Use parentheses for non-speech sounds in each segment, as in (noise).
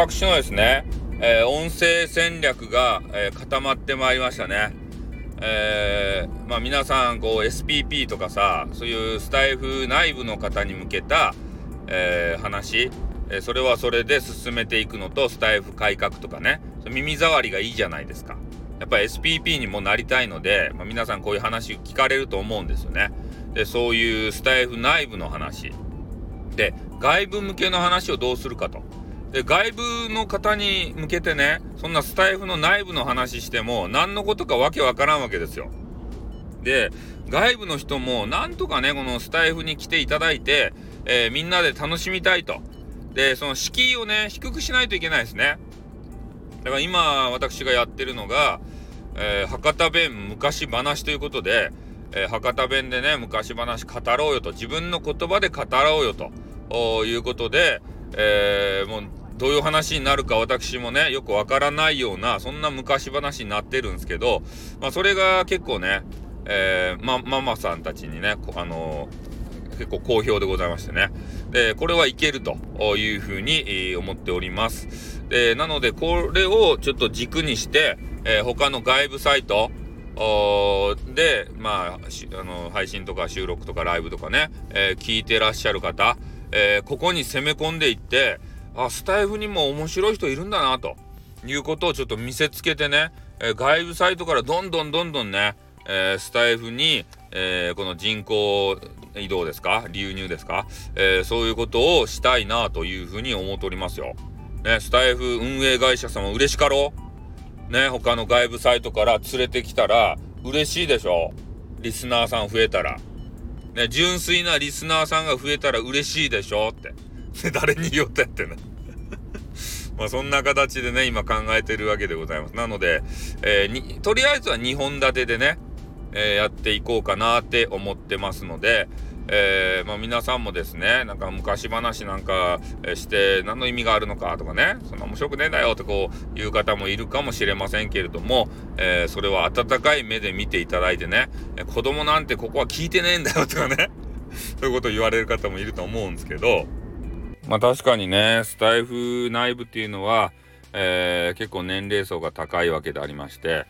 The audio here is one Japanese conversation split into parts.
私のですね、えー、音声戦略が、えー、固まってまいりましたね。えー、まあ皆さんこう SPP とかさそういうスタイフ内部の方に向けた、え、話、え、それはそれで進めていくのとスタイフ改革とかね。耳障りがいいじゃないですか。やっぱり SPP にもなりたいので、まあ、皆さんこういう話聞かれると思うんですよね。でそういうスタイフ内部の話。で外部向けの話をどうするかと。で外部の方に向けてねそんなスタイフの内部の話しても何のことかわけわからんわけですよ。で外部の人もなんとかねこのスタイフに来ていただいて、えー、みんなで楽しみたいと。でその敷居をね低くしないといけないですね。だから今私がやってるのが、えー、博多弁昔話ということで、えー、博多弁でね昔話語ろうよと自分の言葉で語ろうよということで、えー、もうどういう話になるか私もねよくわからないようなそんな昔話になってるんですけど、まあ、それが結構ね、えー、まママさんたちにねあの結構好評でございましてね。で、これはいけるというふうに思っております。で、なので、これをちょっと軸にして、えー、他の外部サイト、で、まあ、あの、配信とか収録とかライブとかね、えー、聞いてらっしゃる方、えー、ここに攻め込んでいって、あ、スタイフにも面白い人いるんだな、ということをちょっと見せつけてね、え外部サイトからどんどんどんどんね、えスタイフに、えこの人口移動ですか？流入ですか、えー、そういうことをしたいなというふうに思っておりますよ。ね、スタイフ運営会社様嬉しかろね、他の外部サイトから連れてきたら嬉しいでしょリスナーさん増えたら。ね、純粋なリスナーさんが増えたら嬉しいでしょって。誰に言おうとやってんの？(laughs) まあそんな形でね、今考えてるわけでございます。なので、えー、とりあえずは2本立てでね、えー、やっていこうかなって思ってますので、えー、まあ、皆さんもですねなんか昔話なんかして何の意味があるのかとかねそんな面白くねえんだよってこういう方もいるかもしれませんけれども、えー、それは温かい目で見ていただいてね子供なんてここは聞いてねえんだよとかね (laughs) そういうことを言われる方もいると思うんですけどまあ確かにねスタイフ内部っていうのは、えー、結構年齢層が高いわけでありまして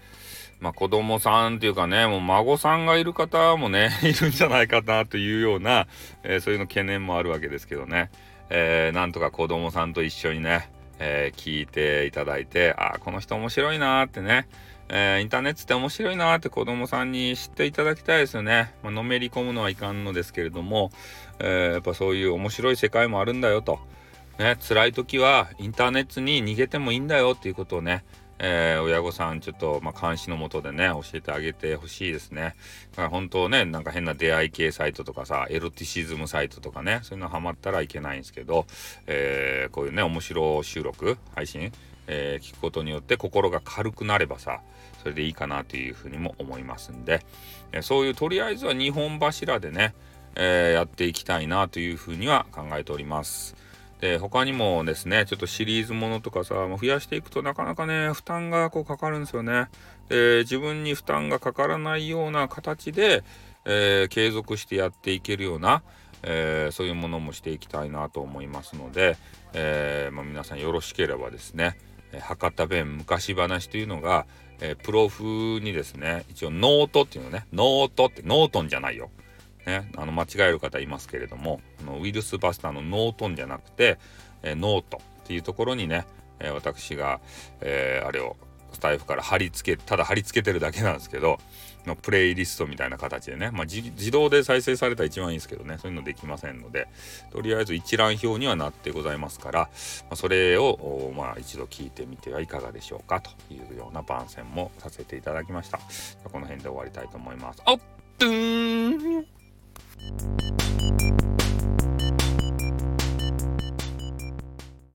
まあ、子供さんっていうかね、もう孫さんがいる方もね、(laughs) いるんじゃないかなというような、えー、そういうの懸念もあるわけですけどね、えー、なんとか子供さんと一緒にね、えー、聞いていただいて、あ、この人面白いなーってね、えー、インターネットって面白いなーって子供さんに知っていただきたいですよね。まあのめり込むのはいかんのですけれども、えー、やっぱそういう面白い世界もあるんだよと。ね、辛い時はインターネットに逃げてもいいんだよっていうことをね、えー、親御さんちょっと、まあ、監視のもとでね、教えてあげてほしいですね。だから本当ね、なんか変な出会い系サイトとかさ、エロティシズムサイトとかね、そういうのハマったらいけないんですけど、えー、こういうね、面白収録、配信、えー、聞くことによって心が軽くなればさ、それでいいかなというふうにも思いますんで、えそういうとりあえずは2本柱でね、えやっていきたいなというふうには考えております。で他にもですねちょっとシリーズものとかさ増やしていくとなかなかね負担がこうかかるんですよね。で自分に負担がかからないような形で、えー、継続してやっていけるような、えー、そういうものもしていきたいなと思いますので、えー、まあ、皆さんよろしければですね博多弁昔話というのが、えプロフにですね一応ノートっていうのねノートってノートンじゃないよ。ね、あの間違える方いますけれどもあのウイルスバスターのノートンじゃなくて、え、ノートっていうところにね、え、私が、えー、あれをスタイフから貼り付けただ貼り付けてるだけなんですけどのプレイリストみたいな形でね、まあ、自動で再生されたら一番いいんですけどねそういうのできませんのでとりあえず一覧表にはなってございますから、まあ、それを、まあ、一度聞いてみてはいかがでしょうかというような番宣もさせていただきましたこの辺で終わりたいと思います。おっ Thank you.